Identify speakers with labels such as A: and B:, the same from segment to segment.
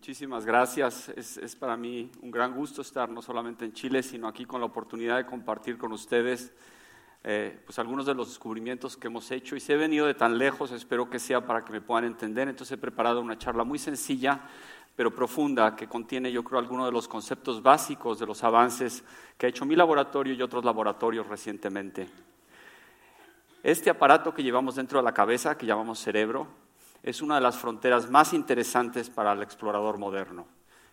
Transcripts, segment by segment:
A: Muchísimas gracias. Es, para mí un gran gusto estar no solamente en Chile, sino aquí con la oportunidad de compartir con ustedes eh, pues algunos de los descubrimientos que hemos hecho. Y si he venido de tan lejos, espero que sea para que me puedan entender. Entonces he preparado una charla muy sencilla, pero profunda, que contiene, yo creo, algunos de los conceptos básicos de los avances que ha hecho mi laboratorio y otros laboratorios recientemente. Este aparato que llevamos dentro de la cabeza, que llamamos cerebro, es una de las fronteras más interesantes para el explorador moderno.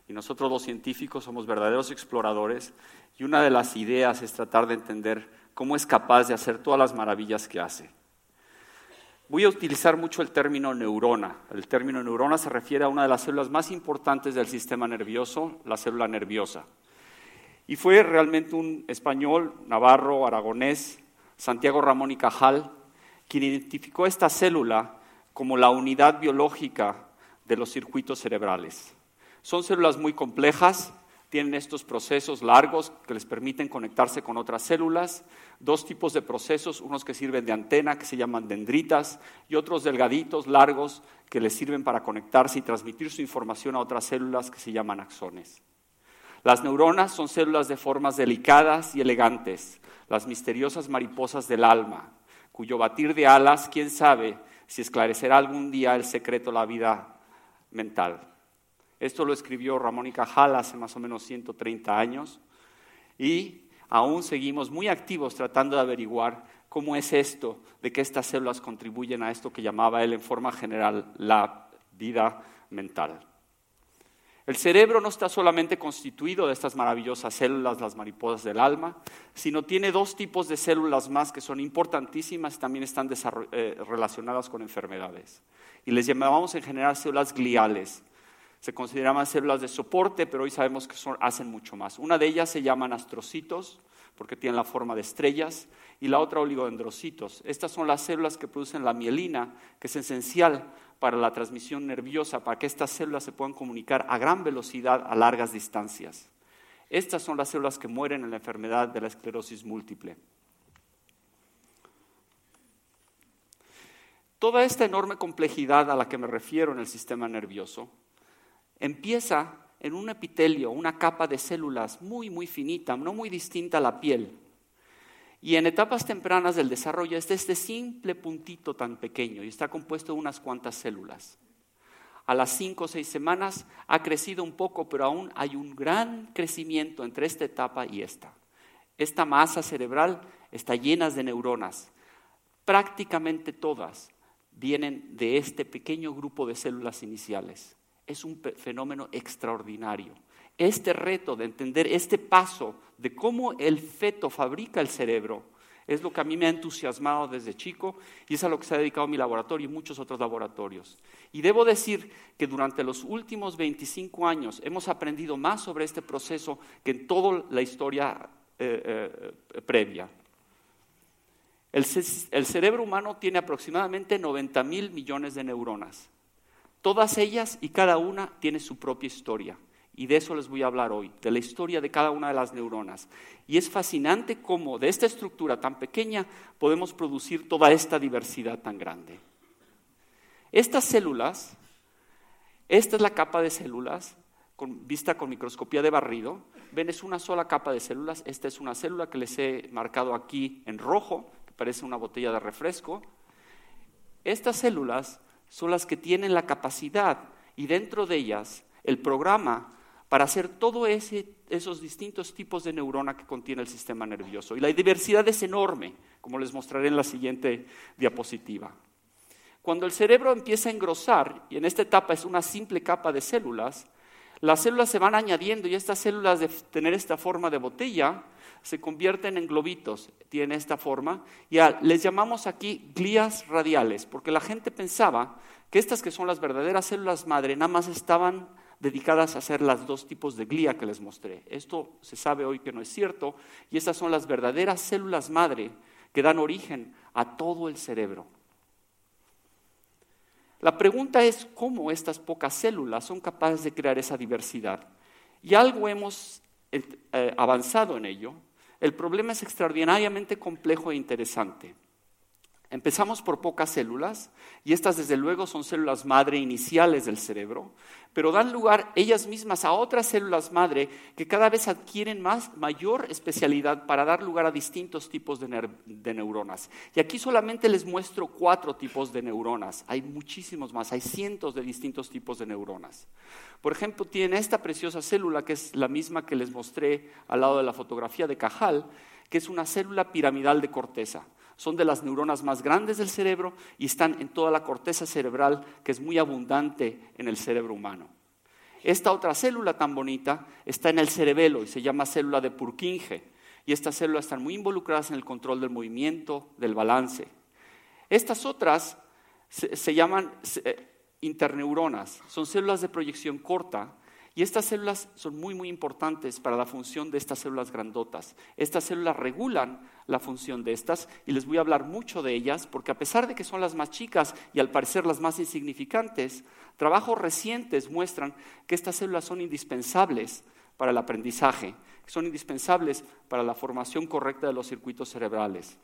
A: Y nosotros los científicos somos verdaderos exploradores y una de las ideas es tratar de entender cómo es capaz de hacer todas las maravillas que hace. Voy a utilizar mucho el término neurona. El término neurona se refiere a una de las células más importantes del sistema nervioso, la célula nerviosa. Y fue realmente un español, navarro, aragonés, Santiago Ramón y Cajal, quien identificó esta célula como la unidad biológica de los circuitos cerebrales. Son células muy complejas, tienen estos procesos largos que les permiten conectarse con otras células, dos tipos de procesos, unos que sirven de antena, que se llaman dendritas, y otros delgaditos, largos, que les sirven para conectarse y transmitir su información a otras células, que se llaman axones. Las neuronas son células de formas delicadas y elegantes, las misteriosas mariposas del alma, cuyo batir de alas, quién sabe, si esclarecerá algún día el secreto de la vida mental. Esto lo escribió Ramón y Cajal hace más o menos 130 años y aún seguimos muy activos tratando de averiguar cómo es esto de que estas células contribuyen a esto que llamaba él en forma general la vida mental. El cerebro no está solamente constituido de estas maravillosas células, las mariposas del alma, sino tiene dos tipos de células más que son importantísimas y también están eh, relacionadas con enfermedades. Y les llamamos en general células gliales. Se consideraban células de soporte, pero hoy sabemos que hacen mucho más. Una de ellas se llaman astrocitos, porque tienen la forma de estrellas, y la otra oligodendrocitos. Estas son las células que producen la mielina, que es esencial para la transmisión nerviosa, para que estas células se puedan comunicar a gran velocidad a largas distancias. Estas son las células que mueren en la enfermedad de la esclerosis múltiple. Toda esta enorme complejidad a la que me refiero en el sistema nervioso empieza en un epitelio, una capa de células muy, muy finita, no muy distinta a la piel, y en etapas tempranas del desarrollo es este simple puntito tan pequeño y está compuesto de unas cuantas células. A las cinco o seis semanas ha crecido un poco, pero aún hay un gran crecimiento entre esta etapa y esta. Esta masa cerebral está llena de neuronas. Prácticamente todas vienen de este pequeño grupo de células iniciales. Es un fenómeno extraordinario este reto de entender este paso de cómo el feto fabrica el cerebro es lo que a mí me ha entusiasmado desde chico y es a lo que se ha dedicado mi laboratorio y muchos otros laboratorios. Y debo decir que durante los últimos 25 años hemos aprendido más sobre este proceso que en toda la historia eh, eh, previa. El, el, cerebro humano tiene aproximadamente 90 mil millones de neuronas. Todas ellas y cada una tiene su propia historia. Y de eso les voy a hablar hoy, de la historia de cada una de las neuronas. Y es fascinante cómo de esta estructura tan pequeña podemos producir toda esta diversidad tan grande. Estas células, esta es la capa de células, vista con microscopía de barrido. Ven, es una sola capa de células. Esta es una célula que les he marcado aquí en rojo, que parece una botella de refresco. Estas células son las que tienen la capacidad y dentro de ellas el programa para hacer todos esos distintos tipos de neurona que contiene el sistema nervioso. Y la diversidad es enorme, como les mostraré en la siguiente diapositiva. Cuando el cerebro empieza a engrosar, y en esta etapa es una simple capa de células, las células se van añadiendo y estas células de tener esta forma de botella se convierten en globitos, tienen esta forma, y les llamamos aquí glías radiales, porque la gente pensaba que estas que son las verdaderas células madre nada más estaban dedicadas a hacer las dos tipos de glía que les mostré. Esto se sabe hoy que no es cierto y estas son las verdaderas células madre que dan origen a todo el cerebro. La pregunta es cómo estas pocas células son capaces de crear esa diversidad. Y algo hemos eh, avanzado en ello. El problema es extraordinariamente complejo e interesante. Empezamos por pocas células y estas desde luego son células madre iniciales del cerebro, pero dan lugar ellas mismas a otras células madre que cada vez adquieren más, mayor especialidad para dar lugar a distintos tipos de, de, neuronas. Y aquí solamente les muestro cuatro tipos de neuronas. Hay muchísimos más, hay cientos de distintos tipos de neuronas. Por ejemplo, tienen esta preciosa célula que es la misma que les mostré al lado de la fotografía de Cajal, que es una célula piramidal de corteza son de las neuronas más grandes del cerebro y están en toda la corteza cerebral que es muy abundante en el cerebro humano. Esta otra célula tan bonita está en el cerebelo y se llama célula de Purkinje. Y estas células están muy involucradas en el control del movimiento, del balance. Estas otras se, llaman eh, interneuronas, son células de proyección corta y estas células son muy, muy importantes para la función de estas células grandotas. Estas células regulan la función de estas y les voy a hablar mucho de ellas porque a pesar de que son las más chicas y al parecer las más insignificantes, trabajos recientes muestran que estas células son indispensables para el aprendizaje, son indispensables para la formación correcta de los circuitos cerebrales.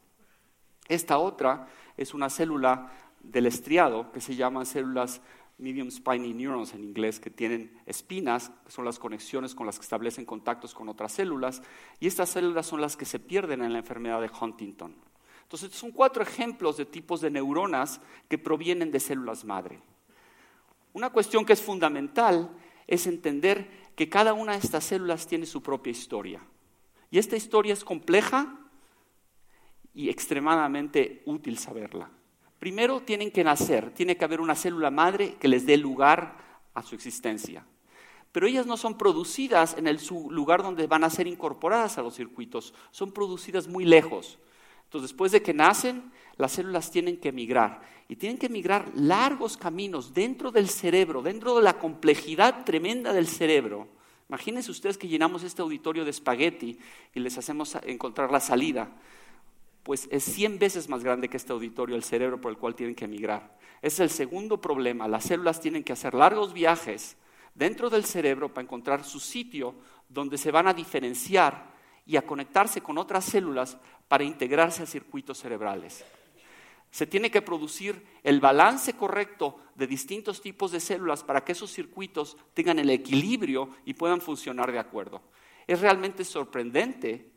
A: Esta otra es una célula del estriado que se llaman células medium spiny neurons en inglés, que tienen espinas, que son las conexiones con las que establecen contactos con otras células, y estas células son las que se pierden en la enfermedad de Huntington. Entonces, son cuatro ejemplos de tipos de neuronas que provienen de células madre. Una cuestión que es fundamental es entender que cada una de estas células tiene su propia historia. Y esta historia es compleja y extremadamente útil saberla. Primero tienen que nacer, tiene que haber una célula madre que les dé lugar a su existencia. Pero ellas no son producidas en el lugar donde van a ser incorporadas a los circuitos, son producidas muy lejos. Entonces, después de que nacen, las células tienen que migrar y tienen que migrar largos caminos dentro del cerebro, dentro de la complejidad tremenda del cerebro. Imagínense ustedes que llenamos este auditorio de espagueti y les hacemos encontrar la salida pues es 100 veces más grande que este auditorio el cerebro por el cual tienen que emigrar. Es el segundo problema. Las células tienen que hacer largos viajes dentro del cerebro para encontrar su sitio donde se van a diferenciar y a conectarse con otras células para integrarse a circuitos cerebrales. Se tiene que producir el balance correcto de distintos tipos de células para que esos circuitos tengan el equilibrio y puedan funcionar de acuerdo. Es realmente sorprendente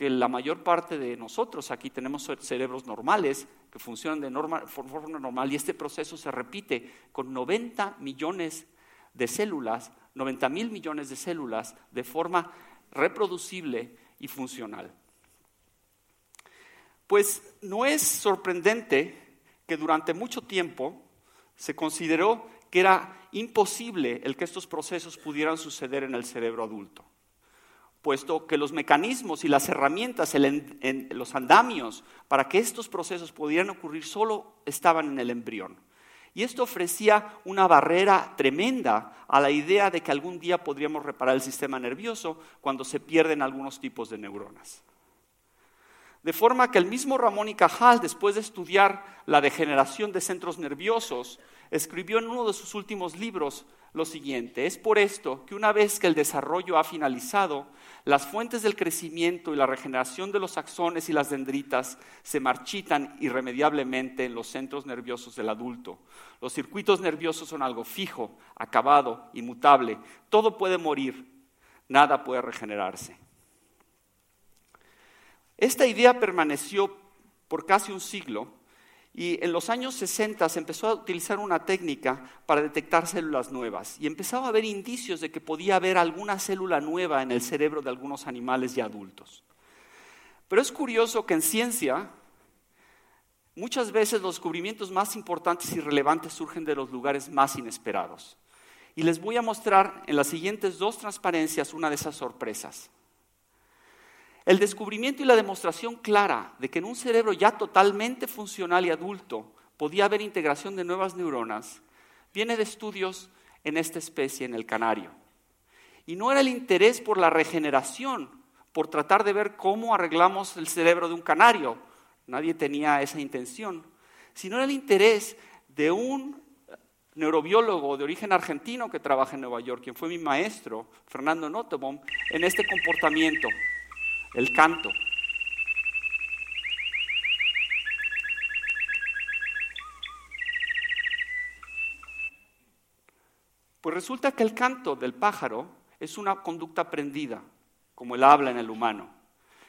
A: que la mayor parte de nosotros aquí tenemos cerebros normales que funcionan de forma normal y este proceso se repite con 90 millones de células, 90 mil millones de células de forma reproducible y funcional. Pues no es sorprendente que durante mucho tiempo se consideró que era imposible el que estos procesos pudieran suceder en el cerebro adulto puesto que los mecanismos y las herramientas, en los andamios para que estos procesos pudieran ocurrir solo estaban en el embrión. Y esto ofrecía una barrera tremenda a la idea de que algún día podríamos reparar el sistema nervioso cuando se pierden algunos tipos de neuronas. De forma que el mismo Ramón y Cajal, después de estudiar la degeneración de centros nerviosos, escribió en uno de sus últimos libros lo siguiente, es por esto que una vez que el desarrollo ha finalizado, las fuentes del crecimiento y la regeneración de los axones y las dendritas se marchitan irremediablemente en los centros nerviosos del adulto. Los circuitos nerviosos son algo fijo, acabado, inmutable. Todo puede morir, nada puede regenerarse. Esta idea permaneció por casi un siglo y en los años 60 se empezó a utilizar una técnica para detectar células nuevas y empezaba a haber indicios de que podía haber alguna célula nueva en el cerebro de algunos animales y adultos. Pero es curioso que en ciencia muchas veces los descubrimientos más importantes y relevantes surgen de los lugares más inesperados. Y les voy a mostrar en las siguientes dos transparencias una de esas sorpresas. El descubrimiento y la demostración clara de que en un cerebro ya totalmente funcional y adulto podía haber integración de nuevas neuronas viene de estudios en esta especie, en el canario. Y no era el interés por la regeneración, por tratar de ver cómo arreglamos el cerebro de un canario, nadie tenía esa intención, sino era el interés de un neurobiólogo de origen argentino que trabaja en Nueva York, quien fue mi maestro, Fernando Nottebohm, en este comportamiento el canto. Pues resulta que el canto del pájaro es una conducta aprendida, como el habla en el humano.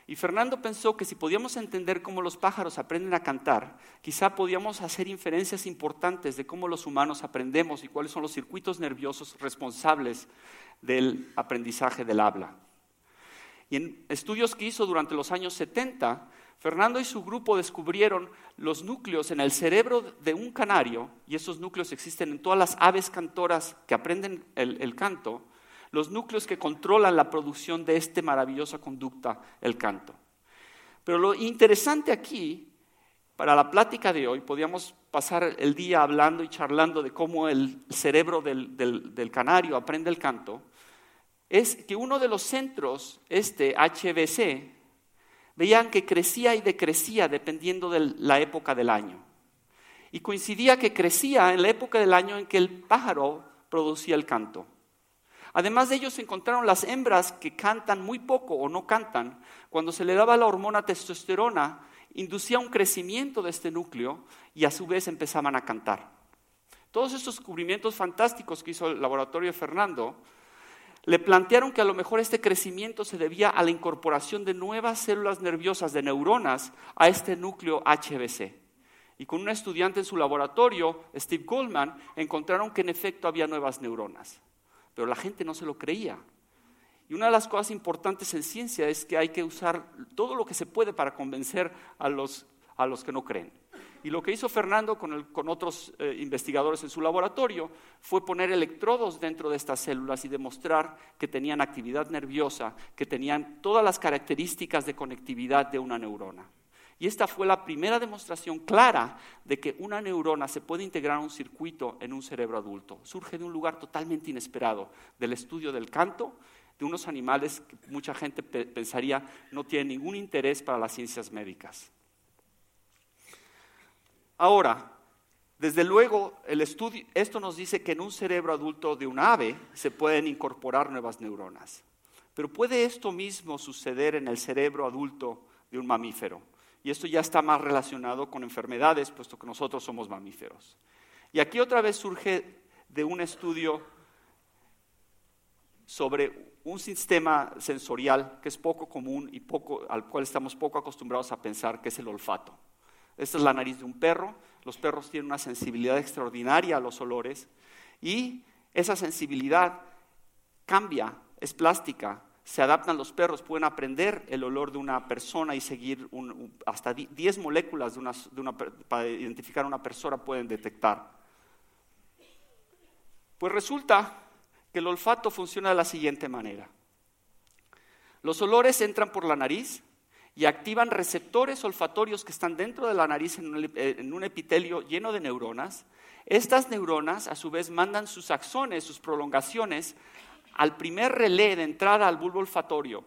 A: Y Fernando pensó que si podíamos entender cómo los pájaros aprenden a cantar, quizá podíamos hacer inferencias importantes de cómo los humanos aprendemos y cuáles son los circuitos nerviosos responsables del aprendizaje del habla. Y en estudios que hizo durante los años 70, Fernando y su grupo descubrieron los núcleos en el cerebro de un canario, y esos núcleos existen en todas las aves cantoras que aprenden el, canto, los núcleos que controlan la producción de esta maravillosa conducta, el canto. Pero lo interesante aquí, para la plática de hoy, podíamos pasar el día hablando y charlando de cómo el cerebro del canario aprende el canto, es que uno de los centros, este HBC, veían que crecía y decrecía dependiendo de la época del año. Y coincidía que crecía en la época del año en que el pájaro producía el canto. Además de ellos encontraron las hembras que cantan muy poco o no cantan. Cuando se le daba la hormona testosterona, inducía un crecimiento de este núcleo y a su vez empezaban a cantar. Todos estos descubrimientos fantásticos que hizo el laboratorio Fernando le plantearon que a lo mejor este crecimiento se debía a la incorporación de nuevas células nerviosas de neuronas a este núcleo HBC. Y con un estudiante en su laboratorio, Steve Goldman, encontraron que en efecto había nuevas neuronas. Pero la gente no se lo creía. Y una de las cosas importantes en ciencia es que hay que usar todo lo que se puede para convencer a los, a los que no creen. Y lo que hizo Fernando con, otros eh, investigadores en su laboratorio fue poner electrodos dentro de estas células y demostrar que tenían actividad nerviosa, que tenían todas las características de conectividad de una neurona. Y esta fue la primera demostración clara de que una neurona se puede integrar a un circuito en un cerebro adulto. Surge de un lugar totalmente inesperado, del estudio del canto, de unos animales que mucha gente pensaría no tienen ningún interés para las ciencias médicas. Ahora, desde luego, el estudio, esto nos dice que en un cerebro adulto de un ave se pueden incorporar nuevas neuronas. Pero puede esto mismo suceder en el cerebro adulto de un mamífero. Y esto ya está más relacionado con enfermedades, puesto que nosotros somos mamíferos. Y aquí otra vez surge de un estudio sobre un sistema sensorial que es poco común y poco, al cual estamos poco acostumbrados a pensar, que es el olfato. Esta es la nariz de un perro. Los perros tienen una sensibilidad extraordinaria a los olores y esa sensibilidad cambia, es plástica. Se adaptan los perros, pueden aprender el olor de una persona y seguir hasta 10 moléculas para identificar a una persona pueden detectar. Pues resulta que el olfato funciona de la siguiente manera. Los olores entran por la nariz, y activan receptores olfatorios que están dentro de la nariz en un epitelio lleno de neuronas. Estas neuronas a su vez mandan sus axones, sus prolongaciones, al primer relé de entrada al bulbo olfatorio.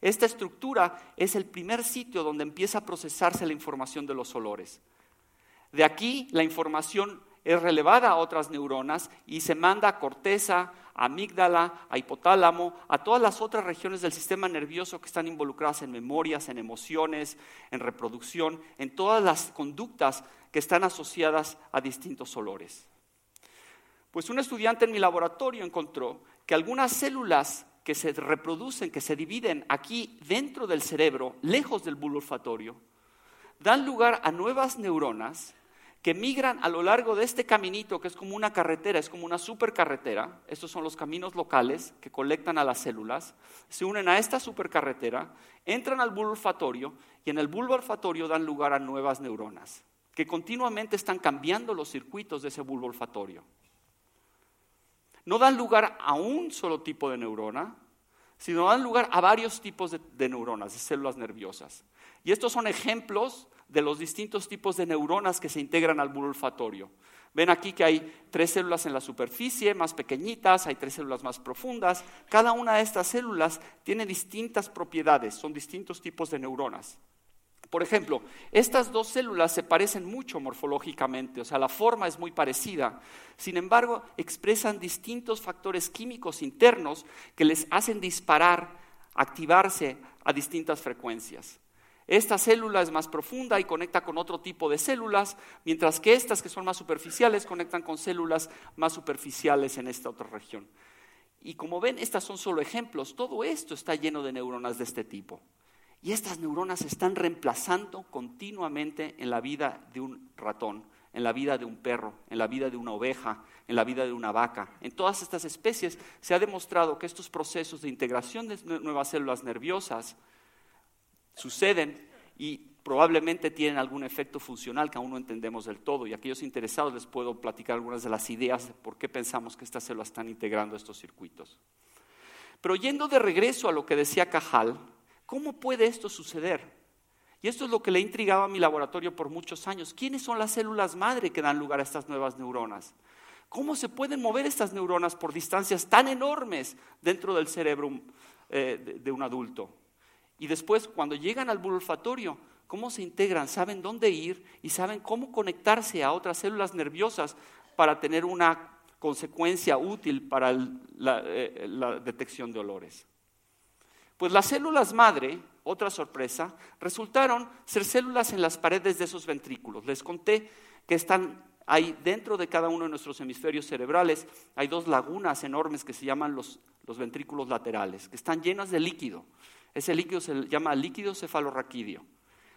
A: Esta estructura es el primer sitio donde empieza a procesarse la información de los olores. De aquí la información es relevada a otras neuronas y se manda a corteza, amígdala, a hipotálamo, a todas las otras regiones del sistema nervioso que están involucradas en memorias, en emociones, en reproducción, en todas las conductas que están asociadas a distintos olores. Pues un estudiante en mi laboratorio encontró que algunas células que se reproducen, que se dividen aquí dentro del cerebro, lejos del bulbo olfatorio, dan lugar a nuevas neuronas que migran a lo largo de este caminito que es como una carretera, es como una supercarretera. Estos son los caminos locales que colectan a las células, se unen a esta supercarretera, entran al bulbo olfatorio y en el bulbo olfatorio dan lugar a nuevas neuronas que continuamente están cambiando los circuitos de ese bulbo olfatorio. No dan lugar a un solo tipo de neurona, sino dan lugar a varios tipos de, de neuronas, de células nerviosas. Y estos son ejemplos de los distintos tipos de neuronas que se integran al bulbo olfatorio. Ven aquí que hay tres células en la superficie, más pequeñitas, hay tres células más profundas. Cada una de estas células tiene distintas propiedades, son distintos tipos de neuronas. Por ejemplo, estas dos células se parecen mucho morfológicamente, o sea, la forma es muy parecida. Sin embargo, expresan distintos factores químicos internos que les hacen disparar, activarse a distintas frecuencias. Esta célula es más profunda y conecta con otro tipo de células, mientras que estas que son más superficiales conectan con células más superficiales en esta otra región. Y como ven, estas son solo ejemplos. Todo esto está lleno de neuronas de este tipo. Y estas neuronas se están reemplazando continuamente en la vida de un ratón, en la vida de un perro, en la vida de una oveja, en la vida de una vaca. En todas estas especies se ha demostrado que estos procesos de integración de nuevas células nerviosas suceden y probablemente tienen algún efecto funcional que aún no entendemos del todo. Y a aquellos interesados les puedo platicar algunas de las ideas de por qué pensamos que estas células están integrando estos circuitos. Pero yendo de regreso a lo que decía Cajal, ¿cómo puede esto suceder? Y esto es lo que le intrigaba a mi laboratorio por muchos años. ¿Quiénes son las células madre que dan lugar a estas nuevas neuronas? ¿Cómo se pueden mover estas neuronas por distancias tan enormes dentro del cerebro eh, de un adulto? Y después, cuando llegan al bulbo olfatorio, ¿cómo se integran? Saben dónde ir y saben cómo conectarse a otras células nerviosas para tener una consecuencia útil para la, eh, la detección de olores. Pues las células madre, otra sorpresa, resultaron ser células en las paredes de esos ventrículos. Les conté que están ahí dentro de cada uno de nuestros hemisferios cerebrales, hay dos lagunas enormes que se llaman los, los ventrículos laterales, que están llenas de líquido. Ese líquido se llama líquido cefalorraquídeo.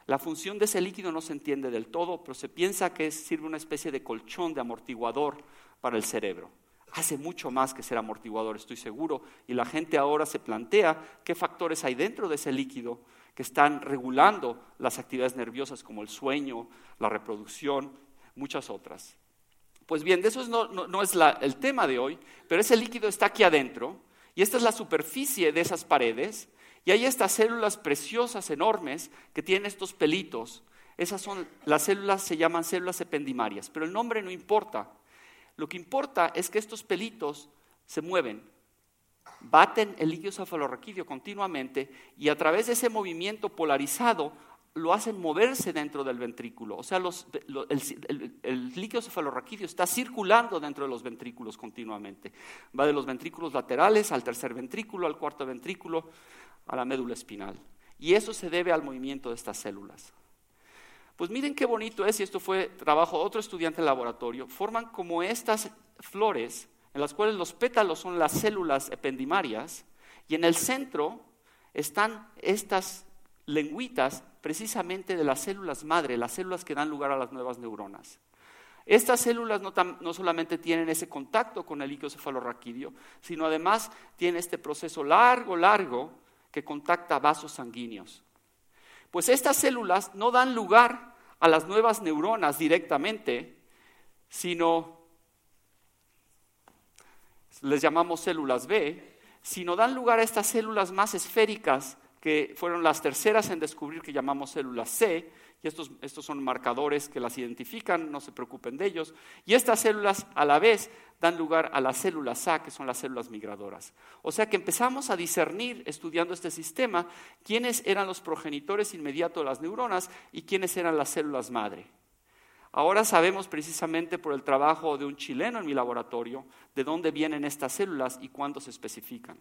A: La función de ese líquido no se entiende del todo, pero se piensa que sirve una especie de colchón, de amortiguador para el cerebro. Hace mucho más que ser amortiguador, estoy seguro, y la gente ahora se plantea qué factores hay dentro de ese líquido que están regulando las actividades nerviosas como el sueño, la reproducción, muchas otras. Pues bien, eso no, es el tema de hoy, pero ese líquido está aquí adentro y esta es la superficie de esas paredes y hay estas células preciosas, enormes, que tienen estos pelitos. Esas son, las células se llaman células ependimarias, pero el nombre no importa. Lo que importa es que estos pelitos se mueven, baten el líquido cefalorraquídeo continuamente y a través de ese movimiento polarizado lo hacen moverse dentro del ventrículo. O sea, el, el, líquido cefalorraquídeo está circulando dentro de los ventrículos continuamente. Va de los ventrículos laterales al tercer ventrículo, al cuarto ventrículo a la médula espinal. Y eso se debe al movimiento de estas células. Pues miren qué bonito es, y esto fue trabajo de otro estudiante en laboratorio, forman como estas flores en las cuales los pétalos son las células ependimarias y en el centro están estas lengüitas precisamente de las células madre, las células que dan lugar a las nuevas neuronas. Estas células no, no, solamente tienen ese contacto con el líquido cefalorraquídeo, sino además tienen este proceso largo, largo que contacta vasos sanguíneos. Pues estas células no dan lugar a las nuevas neuronas directamente, sino les llamamos células B, sino dan lugar a estas células más esféricas que fueron las terceras en descubrir que llamamos células C, estos, estos, son marcadores que las identifican, no se preocupen de ellos, y estas células a la vez dan lugar a las células A, que son las células migradoras. O sea que empezamos a discernir, estudiando este sistema, quiénes eran los progenitores inmediatos de las neuronas y quiénes eran las células madre. Ahora sabemos precisamente por el trabajo de un chileno en mi laboratorio de dónde vienen estas células y cuándo se especifican.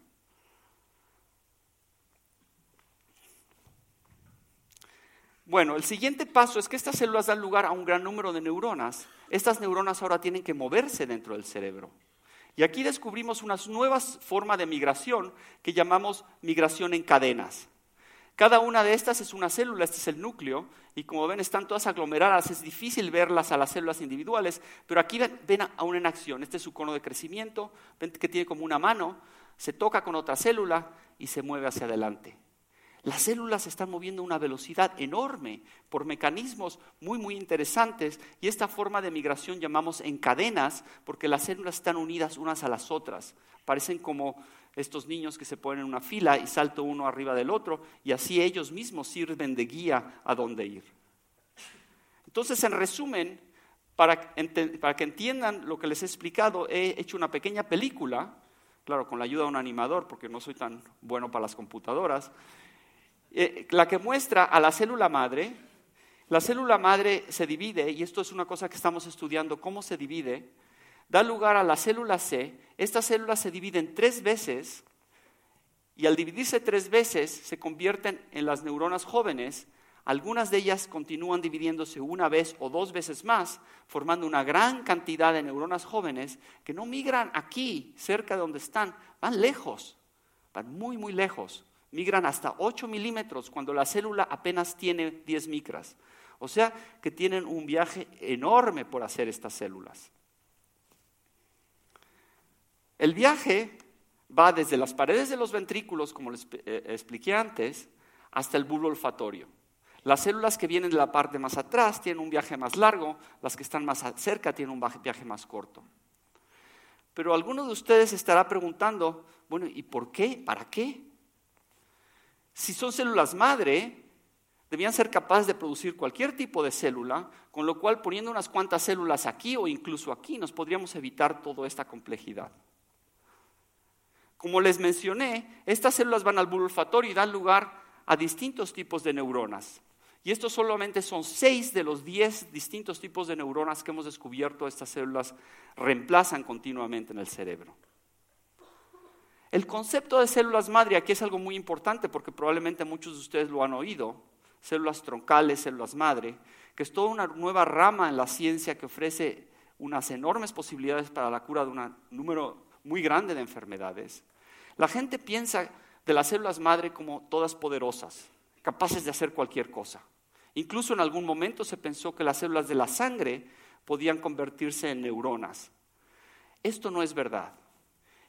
A: Bueno, el siguiente paso es que estas células dan lugar a un gran número de neuronas. Estas neuronas ahora tienen que moverse dentro del cerebro. Y aquí descubrimos unas nuevas formas de migración que llamamos migración en cadenas. Cada una de estas es una célula, este es el núcleo, y como ven están todas aglomeradas, es difícil verlas a las células individuales, pero aquí ven a una en acción, este es su cono de crecimiento, ven que tiene como una mano, se toca con otra célula y se mueve hacia adelante. Las células se están moviendo a una velocidad enorme por mecanismos muy, muy interesantes y esta forma de migración llamamos en cadenas porque las células están unidas unas a las otras. Parecen como estos niños que se ponen en una fila y salto uno arriba del otro y así ellos mismos sirven de guía a dónde ir. Entonces, en resumen, para, para que entiendan lo que les he explicado, he hecho una pequeña película, claro, con la ayuda de un animador porque no soy tan bueno para las computadoras, eh, la que muestra a la célula madre. La célula madre se divide, y esto es una cosa que estamos estudiando, cómo se divide, da lugar a la célula C. Esta célula se divide en tres veces, y al dividirse tres veces se convierten en las neuronas jóvenes, Algunas de ellas continúan dividiéndose una vez o dos veces más, formando una gran cantidad de neuronas jóvenes que no migran aquí, cerca de donde están, van lejos, van muy, muy lejos. Migran hasta 8 milímetros cuando la célula apenas tiene 10 micras. O sea que tienen un viaje enorme por hacer estas células. El viaje va desde las paredes de los ventrículos, como les eh, expliqué antes, hasta el bulbo olfatorio. Las células que vienen de la parte más atrás tienen un viaje más largo, las que están más cerca tienen un viaje más corto. Pero alguno de ustedes estará preguntando, bueno, ¿y por qué? ¿Para qué? Si son células madre, debían ser capaces de producir cualquier tipo de célula, con lo cual poniendo unas cuantas células aquí o incluso aquí nos podríamos evitar toda esta complejidad. Como les mencioné, estas células van al bulbo olfatorio y dan lugar a distintos tipos de neuronas. Y estos solamente son seis de los diez distintos tipos de neuronas que hemos descubierto estas células reemplazan continuamente en el cerebro. El concepto de células madre aquí es algo muy importante porque probablemente muchos de ustedes lo han oído, células troncales, células madre, que es toda una nueva rama en la ciencia que ofrece unas enormes posibilidades para la cura de un número muy grande de enfermedades. La gente piensa de las células madre como todas poderosas, capaces de hacer cualquier cosa. Incluso en algún momento se pensó que las células de la sangre podían convertirse en neuronas. Esto no es verdad.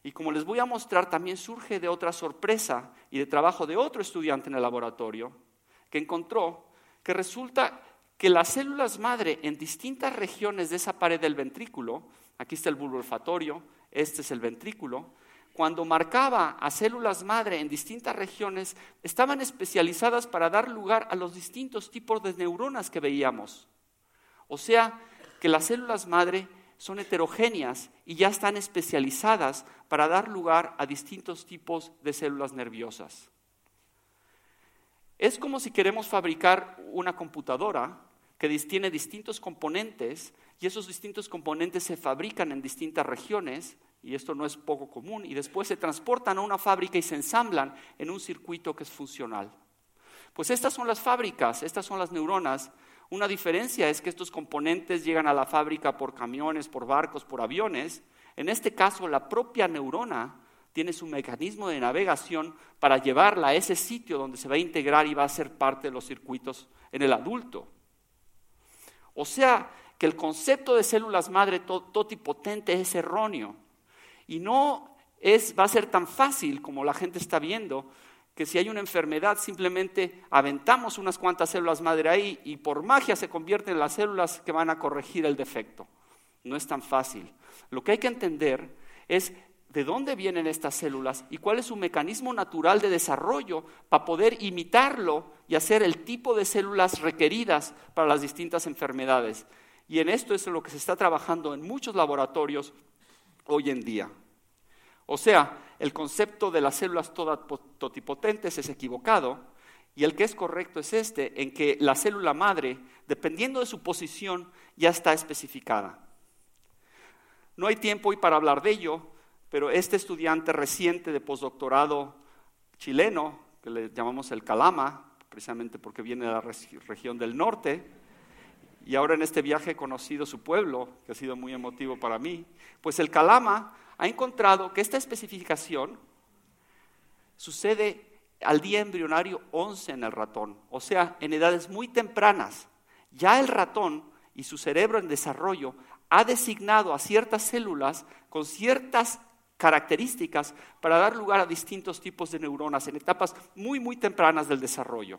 A: Y como les voy a mostrar, también surge de otra sorpresa y de trabajo de otro estudiante en el laboratorio, que encontró que resulta que las células madre en distintas regiones de esa pared del ventrículo, aquí está el bulbo olfatorio, este es el ventrículo, cuando marcaba a células madre en distintas regiones, estaban especializadas para dar lugar a los distintos tipos de neuronas que veíamos. O sea, que las células madre son heterogéneas y ya están especializadas para dar lugar a distintos tipos de células nerviosas. Es como si queremos fabricar una computadora que tiene distintos componentes y esos distintos componentes se fabrican en distintas regiones y esto no es poco común, y después se transportan a una fábrica y se ensamblan en un circuito que es funcional. Pues estas son las fábricas, estas son las neuronas. Una diferencia es que estos componentes llegan a la fábrica por camiones, por barcos, por aviones. En este caso, la propia neurona tiene su mecanismo de navegación para llevarla a ese sitio donde se va a integrar y va a ser parte de los circuitos en el adulto. O sea, que el concepto de células madre totipotente es erróneo. Y no es, va a ser tan fácil como la gente está viendo, que si hay una enfermedad simplemente aventamos unas cuantas células madre ahí y por magia se convierten en las células que van a corregir el defecto. No es tan fácil. Lo que hay que entender es de dónde vienen estas células y cuál es su mecanismo natural de desarrollo para poder imitarlo y hacer el tipo de células requeridas para las distintas enfermedades. Y en esto es lo que se está trabajando en muchos laboratorios hoy en día. O sea, el concepto de las células totipotentes es equivocado y el que es correcto es este, en que la célula madre, dependiendo de su posición, ya está especificada. No hay tiempo hoy para hablar de ello, pero este estudiante reciente de postdoctorado chileno, que le llamamos el Calama, precisamente porque viene de la región del norte, y ahora en este viaje he conocido su pueblo, que ha sido muy emotivo para mí, pues el Calama ha encontrado que esta especificación sucede al día embrionario 11 en el ratón, o sea, en edades muy tempranas. Ya el ratón y su cerebro en desarrollo ha designado a ciertas células con ciertas características para dar lugar a distintos tipos de neuronas en etapas muy, muy tempranas del desarrollo.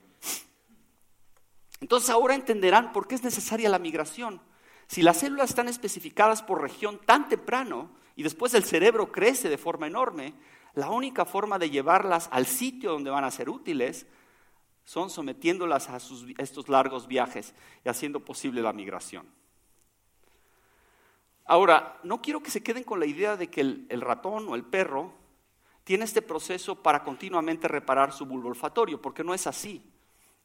A: Entonces ahora entenderán por qué es necesaria la migración. Si las células están especificadas por región tan temprano y después el cerebro crece de forma enorme, la única forma de llevarlas al sitio donde van a ser útiles son sometiéndolas a, estos largos viajes y haciendo posible la migración. Ahora, no quiero que se queden con la idea de que el, ratón o el perro tiene este proceso para continuamente reparar su bulbo olfatorio, porque no es así.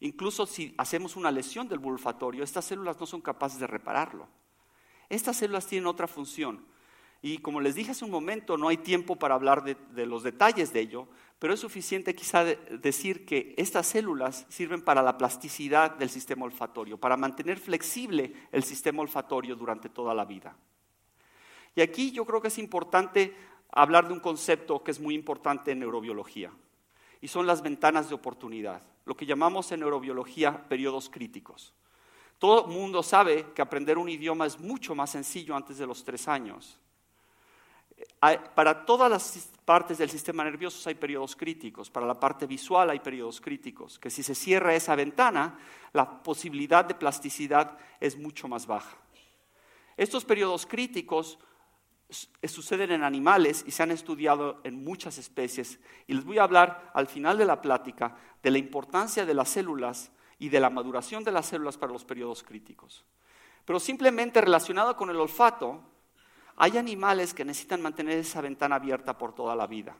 A: Incluso si hacemos una lesión del bulbo estas células no son capaces de repararlo. Estas células tienen otra función. Y como les dije hace un momento, no hay tiempo para hablar de, los detalles de ello, pero es suficiente quizá decir que estas células sirven para la plasticidad del sistema olfatorio, para mantener flexible el sistema olfatorio durante toda la vida. Y aquí yo creo que es importante hablar de un concepto que es muy importante en neurobiología, y son las ventanas de oportunidad, lo que llamamos en neurobiología periodos críticos. Todo el mundo sabe que aprender un idioma es mucho más sencillo antes de los tres años para todas las partes del sistema nervioso hay periodos críticos, para la parte visual hay periodos críticos, que si se cierra esa ventana, la posibilidad de plasticidad es mucho más baja. Estos periodos críticos suceden en animales y se han estudiado en muchas especies. Y les voy a hablar al final de la plática de la importancia de las células y de la maduración de las células para los periodos críticos. Pero simplemente relacionado con el olfato, hay animales que necesitan mantener esa ventana abierta por toda la vida.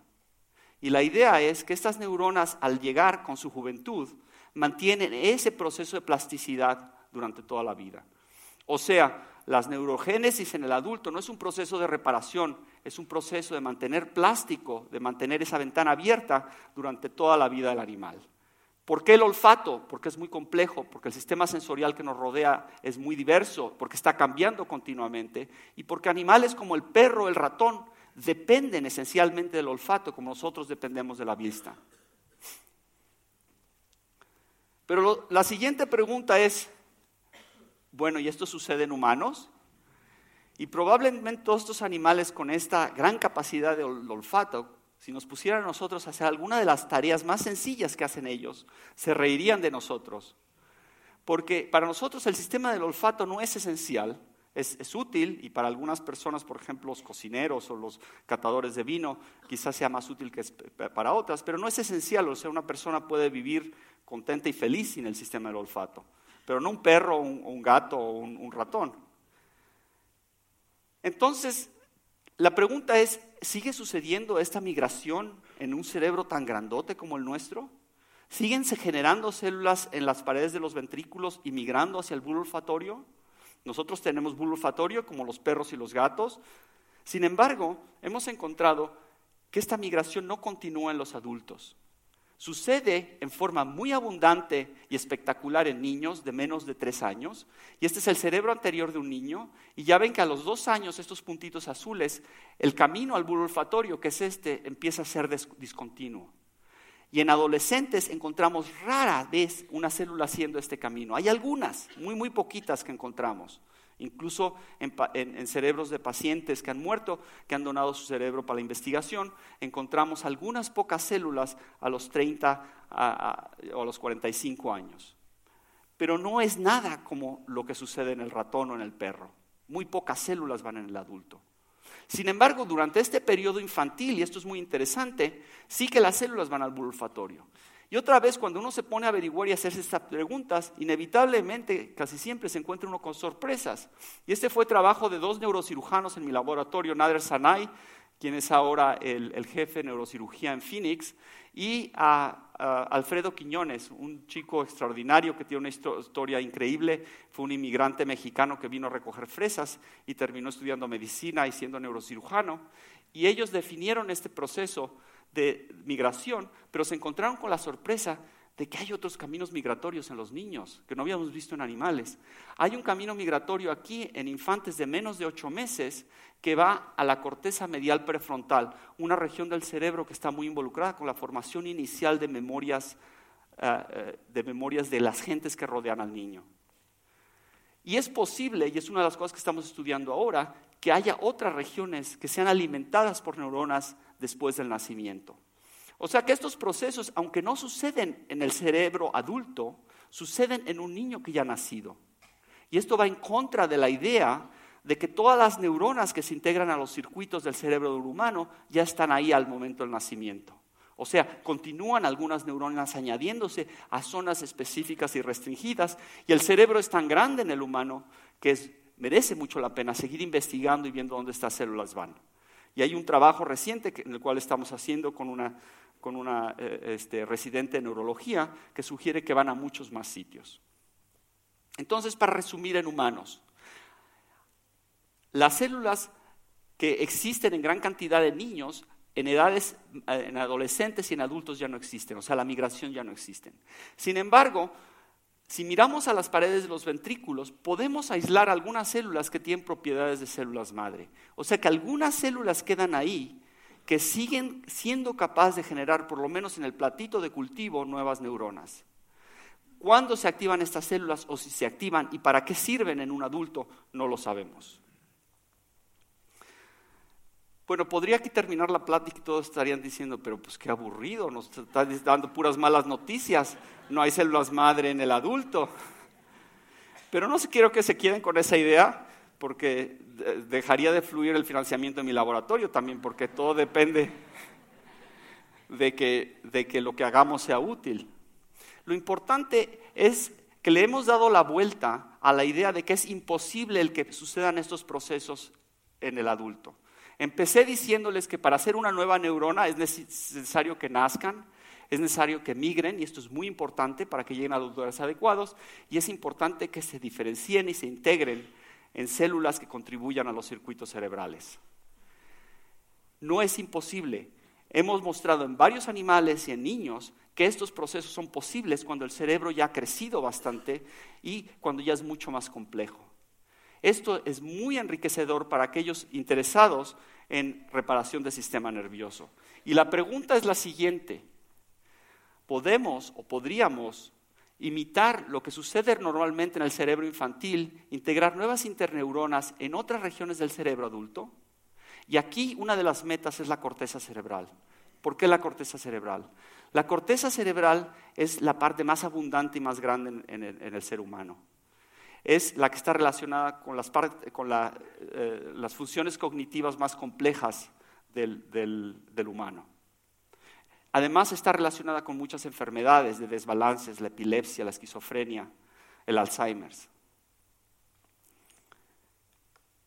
A: Y la idea es que estas neuronas, al llegar con su juventud, mantienen ese proceso de plasticidad durante toda la vida. O sea, la neurogénesis en el adulto no es un proceso de reparación, es un proceso de mantener plástico, de mantener esa ventana abierta durante toda la vida del animal. ¿Por qué el olfato? Porque es muy complejo, porque el sistema sensorial que nos rodea es muy diverso, porque está cambiando continuamente y porque animales como el perro, el ratón, dependen esencialmente del olfato como nosotros dependemos de la vista. Pero la siguiente pregunta es, bueno, ¿y esto sucede en humanos? Y probablemente todos estos animales con esta gran capacidad de olfato si nos pusieran a nosotros a hacer alguna de las tareas más sencillas que hacen ellos, se reirían de nosotros. Porque para nosotros el sistema del olfato no es esencial, es, es, útil y para algunas personas, por ejemplo, los cocineros o los catadores de vino, quizás sea más útil que para otras, pero no es esencial, o sea, una persona puede vivir contenta y feliz sin el sistema del olfato, pero no un perro, un, gato o un ratón. Entonces, la pregunta es, ¿sigue sucediendo esta migración en un cerebro tan grandote como el nuestro? ¿Síguense generando células en las paredes de los ventrículos y migrando hacia el bulbo olfatorio? Nosotros tenemos bulbo olfatorio como los perros y los gatos. Sin embargo, hemos encontrado que esta migración no continúa en los adultos. Sucede en forma muy abundante y espectacular en niños de menos de tres años. Y este es el cerebro anterior de un niño. Y ya ven que a los dos años, estos puntitos azules, el camino al bulbo olfatorio, que es este, empieza a ser discontinuo. Y en adolescentes encontramos rara vez una célula haciendo este camino. Hay algunas, muy, muy poquitas que encontramos. Incluso en, cerebros de pacientes que han muerto, que han donado su cerebro para la investigación, encontramos algunas pocas células a los 30 o a los 45 años. Pero no es nada como lo que sucede en el ratón o en el perro. Muy pocas células van en el adulto. Sin embargo, durante este periodo infantil, y esto es muy interesante, sí que las células van al olfatorio. Y otra vez, cuando uno se pone a averiguar y hacerse estas preguntas, inevitablemente, casi siempre se encuentra uno con sorpresas. Y este fue trabajo de dos neurocirujanos en mi laboratorio, Nader Sanay, quien es ahora el, jefe de neurocirugía en Phoenix, y a, Alfredo Quiñones, un chico extraordinario que tiene una historia increíble, fue un inmigrante mexicano que vino a recoger fresas y terminó estudiando medicina y siendo neurocirujano. Y ellos definieron este proceso de migración, pero se encontraron con la sorpresa de que hay otros caminos migratorios en los niños que no habíamos visto en animales. Hay un camino migratorio aquí en infantes de menos de ocho meses que va a la corteza medial prefrontal, una región del cerebro que está muy involucrada con la formación inicial de memorias, eh, eh, de, memorias de las gentes que rodean al niño. Y es posible, y es una de las cosas que estamos estudiando ahora, que haya otras regiones que sean alimentadas por neuronas después del nacimiento. O sea que estos procesos, aunque no suceden en el cerebro adulto, suceden en un niño que ya ha nacido. Y esto va en contra de la idea de que todas las neuronas que se integran a los circuitos del cerebro del humano ya están ahí al momento del nacimiento. O sea, continúan algunas neuronas añadiéndose a zonas específicas y restringidas, y el cerebro es tan grande en el humano que merece mucho la pena seguir investigando y viendo dónde estas células van. Y hay un trabajo reciente en el cual estamos haciendo con una, con una eh, este, residente de neurología que sugiere que van a muchos más sitios. Entonces, para resumir en humanos, las células que existen en gran cantidad de niños, en edades, eh, en adolescentes y en adultos ya no existen, o sea, la migración ya no existe. Sin embargo, si miramos a las paredes de los ventrículos, podemos aislar algunas células que tienen propiedades de células madre. O sea que algunas células quedan ahí que siguen siendo capaces de generar, por lo menos en el platito de cultivo, nuevas neuronas. ¿Cuándo se activan estas células o si se activan y para qué sirven en un adulto? No lo sabemos. Bueno, podría aquí terminar la plática y todos estarían diciendo, pero pues qué aburrido, nos está dando puras malas noticias, no hay células madre en el adulto. Pero no quiero que se queden con esa idea, porque dejaría de fluir el financiamiento en mi laboratorio también, porque todo depende de que, de que lo que hagamos sea útil. Lo importante es que le hemos dado la vuelta a la idea de que es imposible el que sucedan estos procesos en el adulto. Empecé diciéndoles que para hacer una nueva neurona es necesario que nazcan, es necesario que migren, y esto es muy importante para que lleguen a los lugares adecuados, y es importante que se diferencien y se integren en células que contribuyan a los circuitos cerebrales. No es imposible. Hemos mostrado en varios animales y en niños que estos procesos son posibles cuando el cerebro ya ha crecido bastante y cuando ya es mucho más complejo. Esto es muy enriquecedor para aquellos interesados en reparación del sistema nervioso. Y la pregunta es la siguiente. ¿Podemos o podríamos imitar lo que sucede normalmente en el cerebro infantil, integrar nuevas interneuronas en otras regiones del cerebro adulto? Y aquí una de las metas es la corteza cerebral. ¿Por qué la corteza cerebral? La corteza cerebral es la parte más abundante y más grande en, el ser humano es la que está relacionada con las, eh, las funciones cognitivas más complejas del, del, humano. Además está relacionada con muchas enfermedades de desbalances, la epilepsia, la esquizofrenia, el Alzheimer.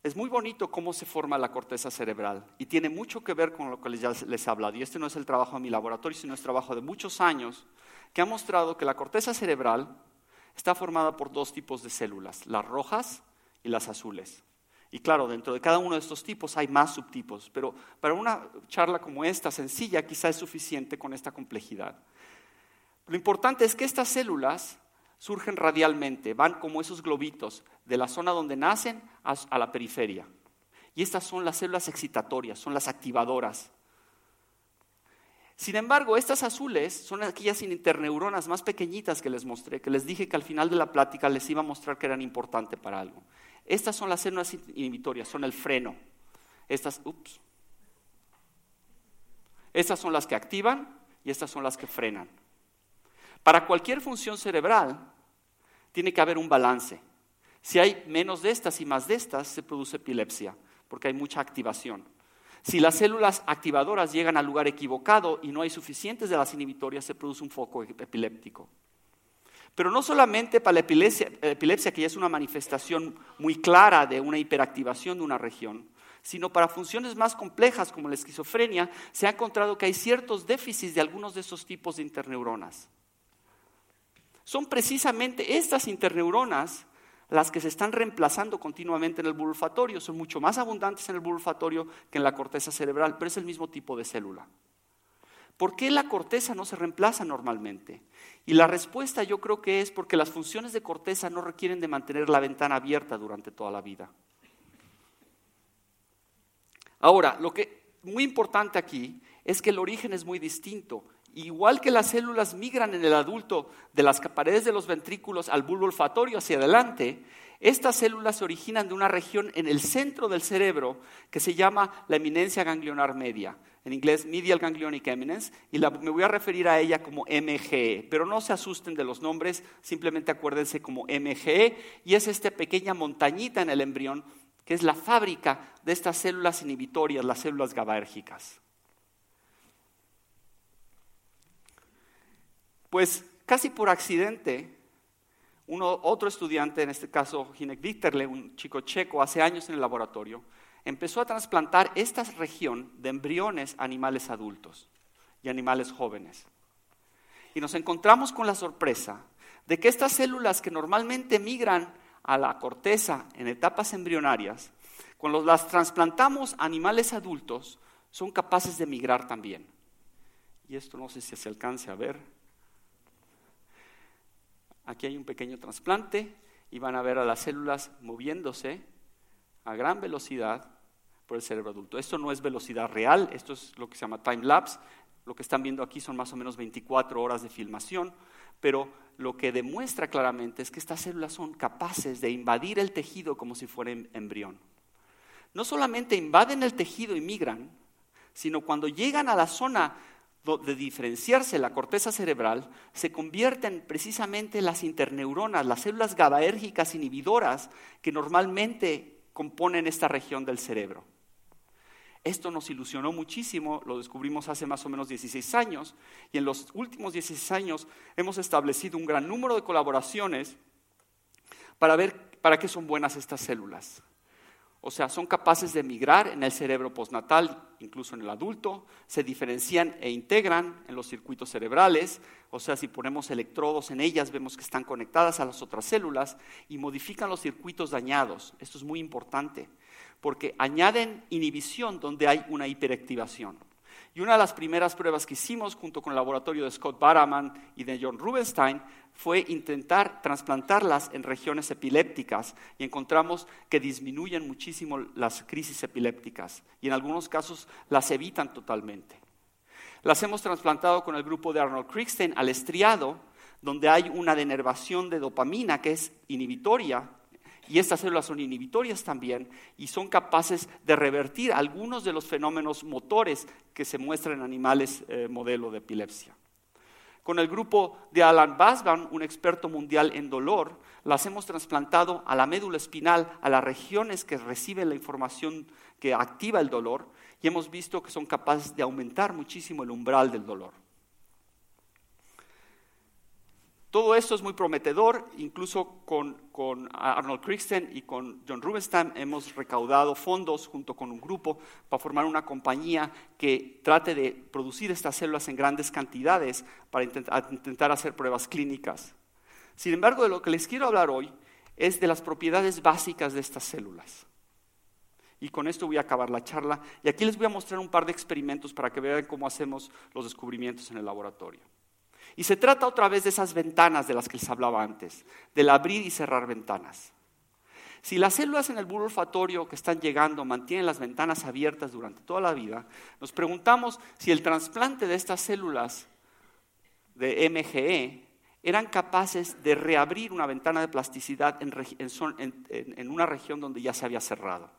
A: Es muy bonito cómo se forma la corteza cerebral y tiene mucho que ver con lo que ya les he hablado. Y este no es el trabajo de mi laboratorio, sino es trabajo de muchos años que ha mostrado que la corteza cerebral está formada por dos tipos de células, las rojas y las azules. Y claro, dentro de cada uno de estos tipos hay más subtipos, pero para una charla como esta, sencilla, quizá es suficiente con esta complejidad. Lo importante es que estas células surgen radialmente, van como esos globitos de la zona donde nacen a la periferia. Y estas son las células excitatorias, son las activadoras. Sin embargo, estas azules son aquellas interneuronas más pequeñitas que les mostré, que les dije que al final de la plática les iba a mostrar que eran importantes para algo. Estas son las células inhibitorias, son el freno. Estas, ups. Estas son las que activan y estas son las que frenan. Para cualquier función cerebral tiene que haber un balance. Si hay menos de estas y más de estas, se produce epilepsia, porque hay mucha activación. Si las células activadoras llegan al lugar equivocado y no hay suficientes de las inhibitorias, se produce un foco epiléptico. Pero no solamente para la epilepsia, que ya es una manifestación muy clara de una hiperactivación de una región, sino para funciones más complejas como la esquizofrenia, se ha encontrado que hay ciertos déficits de algunos de esos tipos de interneuronas. Son precisamente estas interneuronas las que se están reemplazando continuamente en el bulbo olfatorio. Son mucho más abundantes en el bulbo olfatorio que en la corteza cerebral, pero es el mismo tipo de célula. ¿Por qué la corteza no se reemplaza normalmente? Y la respuesta yo creo que es porque las funciones de corteza no requieren de mantener la ventana abierta durante toda la vida. Ahora, lo que muy importante aquí es que el origen es muy distinto. Igual que las células migran en el adulto de las paredes de los ventrículos al bulbo olfatorio hacia adelante, estas células se originan de una región en el centro del cerebro que se llama la eminencia ganglionar media, en inglés Medial Ganglionic Eminence, y me voy a referir a ella como MGE, pero no se asusten de los nombres, simplemente acuérdense como MGE, y es esta pequeña montañita en el embrión que es la fábrica de estas células inhibitorias, las células GABAérgicas. Pues casi por accidente, otro estudiante, en este caso Hinek Dieterle, un chico checo, hace años en el laboratorio, empezó a trasplantar esta región de embriones a animales adultos y animales jóvenes. Y nos encontramos con la sorpresa de que estas células que normalmente migran a la corteza en etapas embrionarias, cuando las trasplantamos a animales adultos, son capaces de migrar también. Y esto no sé si se alcance a ver. Aquí hay un pequeño trasplante y van a ver a las células moviéndose a gran velocidad por el cerebro adulto. Esto no es velocidad real, esto es lo que se llama time lapse. Lo que están viendo aquí son más o menos 24 horas de filmación, pero lo que demuestra claramente es que estas células son capaces de invadir el tejido como si fuera em-, embrión. No solamente invaden el tejido y migran, sino cuando llegan a la zona de diferenciarse la corteza cerebral, se convierten precisamente las interneuronas, las células GABAérgicas inhibidoras que normalmente componen esta región del cerebro. Esto nos ilusionó muchísimo, lo descubrimos hace más o menos 16 años y en los últimos 16 años hemos establecido un gran número de colaboraciones para ver para qué son buenas estas células. O sea, son capaces de migrar en el cerebro postnatal, incluso en el adulto, se diferencian e integran en los circuitos cerebrales, o sea, si ponemos electrodos en ellas vemos que están conectadas a las otras células y modifican los circuitos dañados. Esto es muy importante porque añaden inhibición donde hay una hiperactivación. Y una de las primeras pruebas que hicimos junto con el laboratorio de Scott Baraman y de John Rubenstein fue intentar trasplantarlas en regiones epilépticas y encontramos que disminuyen muchísimo las crisis epilépticas y en algunos casos las evitan totalmente. Las hemos trasplantado con el grupo de Arnold Kriegstein al estriado, donde hay una denervación de dopamina que es inhibitoria y estas células son inhibitorias también y son capaces de revertir algunos de los fenómenos motores que se muestran en animales eh, modelo de epilepsia. Con el grupo de Alan Basban, un experto mundial en dolor, las hemos trasplantado a la médula espinal, a las regiones que reciben la información que activa el dolor, y hemos visto que son capaces de aumentar muchísimo el umbral del dolor. Todo esto es muy prometedor, incluso con, Arnold Kriegstein y con John Rubenstein hemos recaudado fondos junto con un grupo para formar una compañía que trate de producir estas células en grandes cantidades para intentar hacer pruebas clínicas. Sin embargo, de lo que les quiero hablar hoy es de las propiedades básicas de estas células. Y con esto voy a acabar la charla. Y aquí les voy a mostrar un par de experimentos para que vean cómo hacemos los descubrimientos en el laboratorio. Y se trata otra vez de esas ventanas de las que les hablaba antes, del abrir y cerrar ventanas. Si las células en el bulbo olfatorio que están llegando mantienen las ventanas abiertas durante toda la vida, nos preguntamos si el trasplante de estas células de MGE eran capaces de reabrir una ventana de plasticidad en, una región donde ya se había cerrado.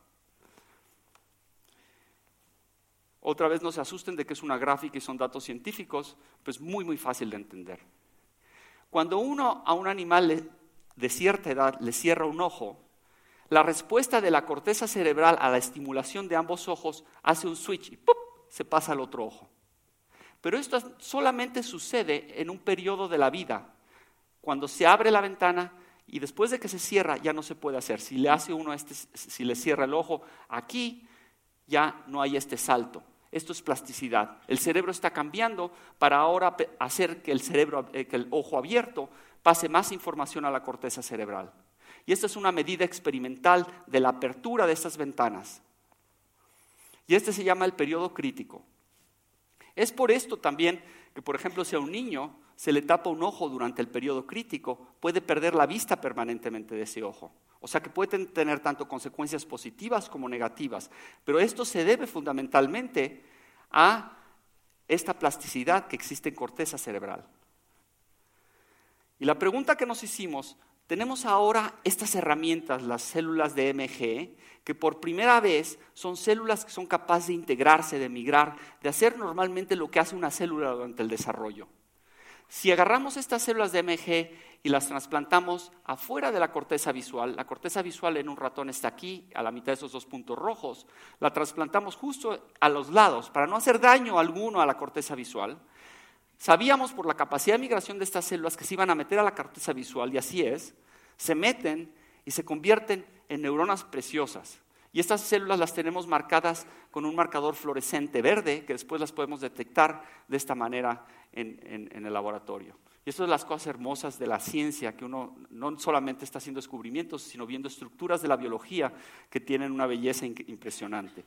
A: Otra vez no se asusten de que es una gráfica y son datos científicos, pues muy, muy fácil de entender. Cuando uno a un animal de cierta edad le cierra un ojo, la respuesta de la corteza cerebral a la estimulación de ambos ojos hace un switch y ¡pum! se pasa al otro ojo. Pero esto solamente sucede en un periodo de la vida, cuando se abre la ventana y después de que se cierra ya no se puede hacer. Si le hace uno este, si le cierra el ojo aquí, ya no hay este salto. Esto es plasticidad. El cerebro está cambiando para ahora hacer que el cerebro, eh, que el ojo abierto pase más información a la corteza cerebral. Y esta es una medida experimental de la apertura de estas ventanas. Y este se llama el periodo crítico. Es por esto también que, por ejemplo, si a un niño se le tapa un ojo durante el periodo crítico, puede perder la vista permanentemente de ese ojo. O sea que pueden tener tanto consecuencias positivas como negativas. Pero esto se debe fundamentalmente a esta plasticidad que existe en corteza cerebral. Y la pregunta que nos hicimos, tenemos ahora estas herramientas, las células de MG, que por primera vez son células que son capaces de integrarse, de migrar, de hacer normalmente lo que hace una célula durante el desarrollo. Si agarramos estas células de MG y las trasplantamos afuera de la corteza visual, la corteza visual en un ratón está aquí, a la mitad de esos dos puntos rojos, la trasplantamos justo a los lados para no hacer daño alguno a la corteza visual. Sabíamos por la capacidad de migración de estas células que se iban a meter a la corteza visual, y así es, se meten y se convierten en neuronas preciosas. Y estas células las tenemos marcadas con un marcador fluorescente verde, que después las podemos detectar de esta manera en, el laboratorio. Y eso es las cosas hermosas de la ciencia, que uno no solamente está haciendo descubrimientos, sino viendo estructuras de la biología que tienen una belleza impresionante.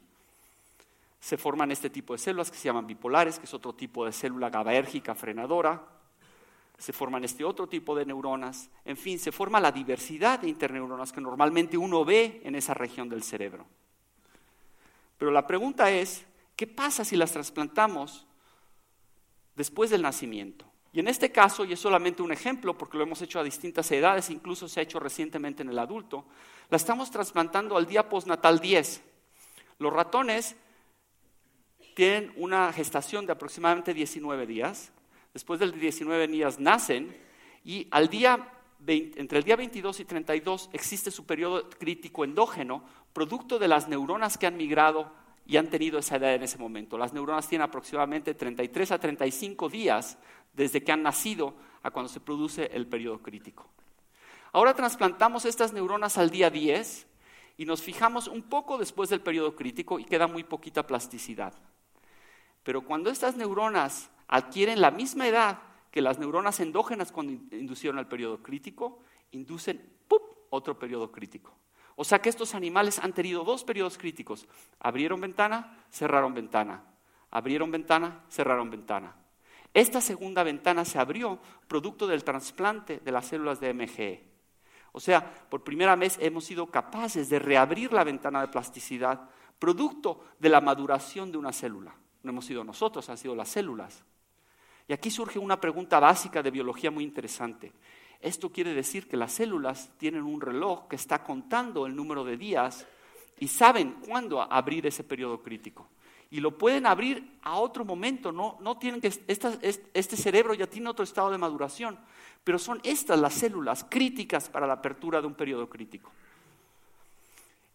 A: Se forman este tipo de células que se llaman bipolares, que es otro tipo de célula GABAérgica frenadora. Se forman este otro tipo de neuronas. En fin, se forma la diversidad de interneuronas que normalmente uno ve en esa región del cerebro. Pero la pregunta es, ¿qué pasa si las trasplantamos después del nacimiento? Y en este caso, y es solamente un ejemplo porque lo hemos hecho a distintas edades, incluso se ha hecho recientemente en el adulto, la estamos trasplantando al día postnatal 10. Los ratones tienen una gestación de aproximadamente 19 días. Después de 19 días nacen y al día entre el día 22 y 32 existe su periodo crítico endógeno, producto de las neuronas que han migrado y han tenido esa edad en ese momento. Las neuronas tienen aproximadamente 33 a 35 días desde que han nacido a cuando se produce el periodo crítico. Ahora trasplantamos estas neuronas al día 10 y nos fijamos un poco después del periodo crítico y queda muy poquita plasticidad. Pero cuando estas neuronas adquieren la misma edad que las neuronas endógenas cuando inducieron el periodo crítico, inducen otro periodo crítico. O sea que estos animales han tenido dos periodos críticos. Abrieron ventana, cerraron ventana. Abrieron ventana, cerraron ventana. Esta segunda ventana se abrió producto del trasplante de las células de MGE. O sea, por primera vez hemos sido capaces de reabrir la ventana de plasticidad producto de la maduración de una célula. No hemos sido nosotros, han sido las células. Y aquí surge una pregunta básica de biología muy interesante. Esto quiere decir que las células tienen un reloj que está contando el número de días y saben cuándo abrir ese periodo crítico y lo pueden abrir a otro momento. No, no tienen que, este cerebro ya tiene otro estado de maduración, pero son estas las células críticas para la apertura de un periodo crítico.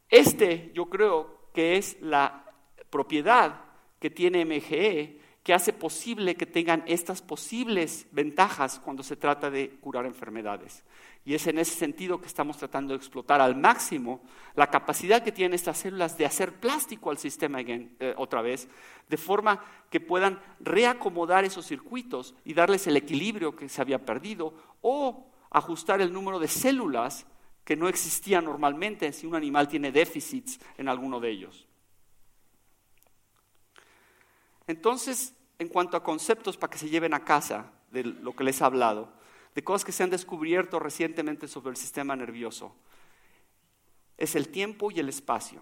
A: Este yo creo que es la propiedad que tiene MGE que hace posible que tengan estas posibles ventajas cuando se trata de curar enfermedades. Y es en ese sentido que estamos tratando de explotar al máximo la capacidad que tienen estas células de hacer plástico al sistema eh, otra vez, de forma que puedan reacomodar esos circuitos y darles el equilibrio que se había perdido o ajustar el número de células que no existían normalmente si un animal tiene déficits en alguno de ellos. Entonces, en cuanto a conceptos para que se lleven a casa de lo que les he hablado, de cosas que se han descubierto recientemente sobre el sistema nervioso. Es el tiempo y el espacio.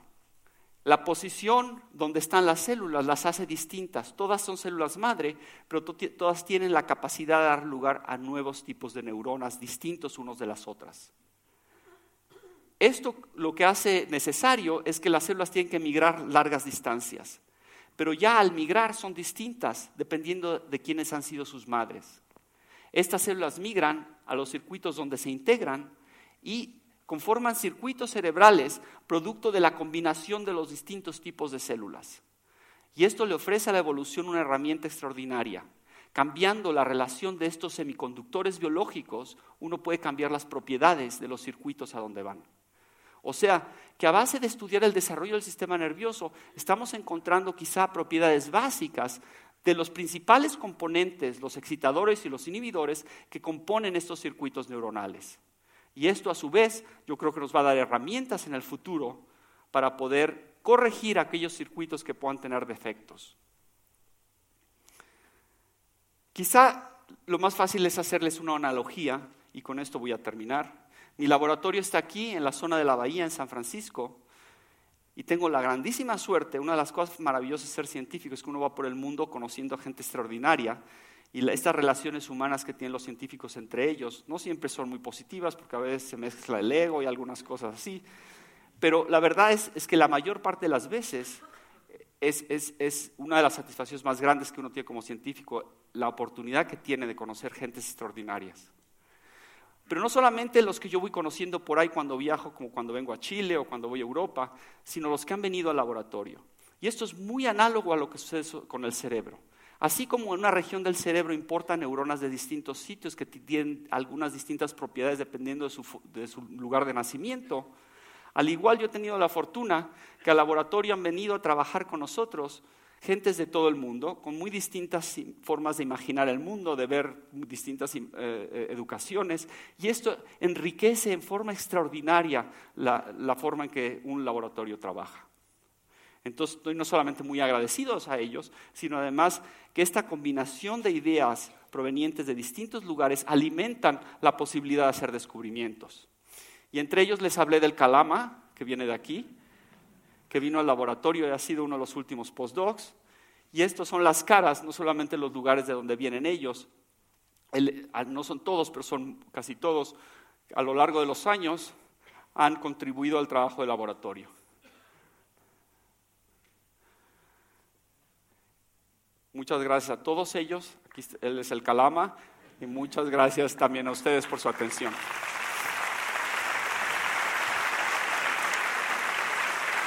A: La posición donde están las células las hace distintas. Todas son células madre, pero todas tienen la capacidad de dar lugar a nuevos tipos de neuronas distintos unos de las otras. Esto lo que hace necesario es que las células tienen que migrar largas distancias, pero ya al migrar son distintas dependiendo de quiénes han sido sus madres. Estas células migran a los circuitos donde se integran y conforman circuitos cerebrales producto de la combinación de los distintos tipos de células. Y esto le ofrece a la evolución una herramienta extraordinaria. Cambiando la relación de estos semiconductores biológicos, uno puede cambiar las propiedades de los circuitos a donde van. O sea, que a base de estudiar el desarrollo del sistema nervioso, estamos encontrando quizá propiedades básicas de los principales componentes, los excitadores y los inhibidores que componen estos circuitos neuronales. Y esto a su vez yo creo que nos va a dar herramientas en el futuro para poder corregir aquellos circuitos que puedan tener defectos. Quizá lo más fácil es hacerles una analogía, y con esto voy a terminar. Mi laboratorio está aquí en la zona de la bahía, en San Francisco, y tengo la grandísima suerte, una de las cosas maravillosas de ser científico es que uno va por el mundo conociendo a gente extraordinaria y estas relaciones humanas que tienen los científicos entre ellos no siempre son muy positivas porque a veces se mezcla el ego y algunas cosas así, pero la verdad es, que la mayor parte de las veces es, es, es, una de las satisfacciones más grandes que uno tiene como científico, la oportunidad que tiene de conocer gentes extraordinarias. Pero no solamente los que yo voy conociendo por ahí cuando viajo, como cuando vengo a Chile o cuando voy a Europa, sino los que han venido al laboratorio. Y esto es muy análogo a lo que sucede con el cerebro. Así como en una región del cerebro importan neuronas de distintos sitios que tienen algunas distintas propiedades dependiendo de su, lugar de nacimiento, Al igual yo he tenido la fortuna que al laboratorio han venido a trabajar con nosotros gentes de todo el mundo, con muy distintas formas de imaginar el mundo, de ver distintas eh, eh, educaciones, y esto enriquece en forma extraordinaria la, forma en que un laboratorio trabaja. Entonces, estoy no solamente muy agradecidos a ellos, sino además que esta combinación de ideas provenientes de distintos lugares alimentan la posibilidad de hacer descubrimientos. Y entre ellos les hablé del calama, que viene de aquí, que vino al laboratorio y ha sido uno de los últimos postdocs. Y estos son las caras, no solamente los lugares de donde vienen ellos, ah, no son todos, pero son casi todos, a lo largo de los años han contribuido al trabajo del laboratorio. Muchas gracias a todos ellos. Aquí él es el Calama. Y muchas gracias también a ustedes por su atención.